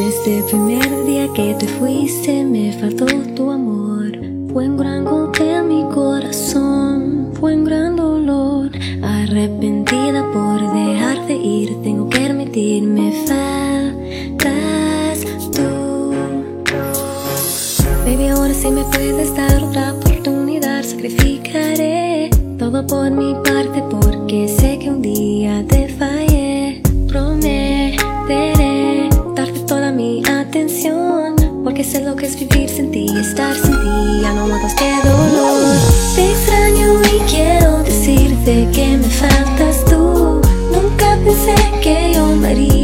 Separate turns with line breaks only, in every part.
Desde el primer día que te fuiste me faltó tu amor. Fue un gran golpe en mi corazón, fue un gran dolor. Arrepentida por dejarte ir, tengo que admitirme faltas tú. Baby, ahora sí me puedes dar otra oportunidad, sacrificaré todo por mi parte porque sé que un día te fallé. Porque sé lo que es vivir sin ti, estar sin ti, ya no aguanto este dolor. Te extraño y quiero decirte que me faltas tú. Nunca pensé que yo amaría a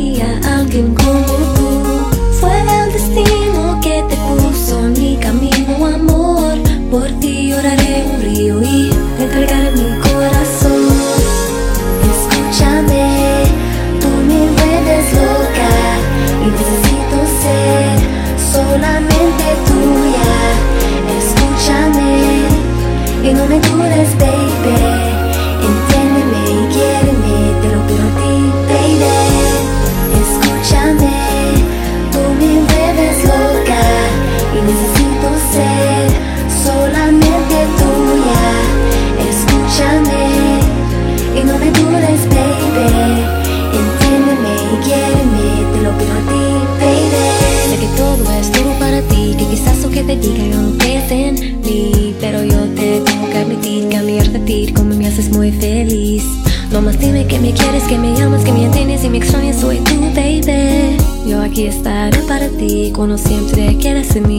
te diga yo no pese en mí. Pero yo te tengo que admitir a mi repetir como me haces muy feliz. No más dime que me quieres, que me amas, que me entiendes y me extrañas, soy tu baby. Yo aquí estaré para ti cuando siempre quieras en mí.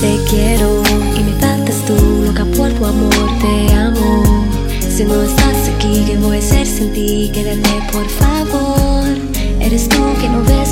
Te quiero y me faltas tú, loca por tu amor, te amo. Si no estás aquí, ¿qué voy a hacer sin ti? Quédate por favor. Eres tú que no ves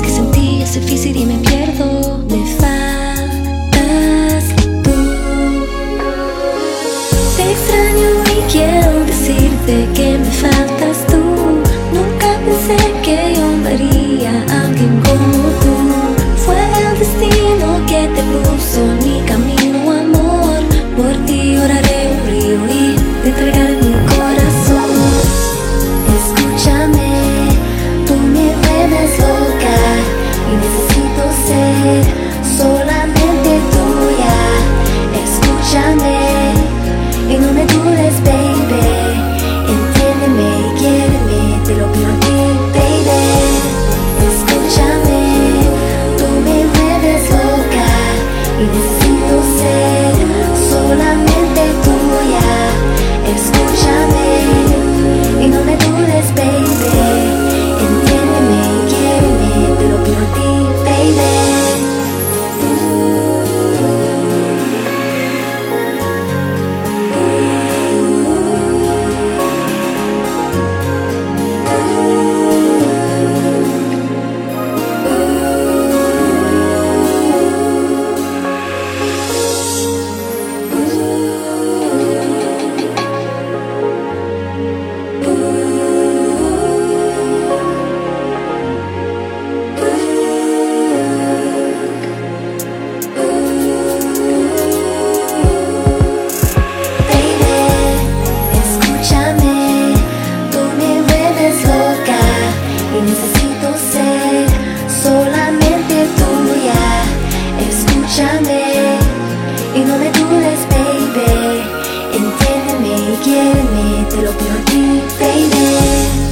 y me dudes, baby. Entiéndeme y quiéreme, te lo pido a ti, baby.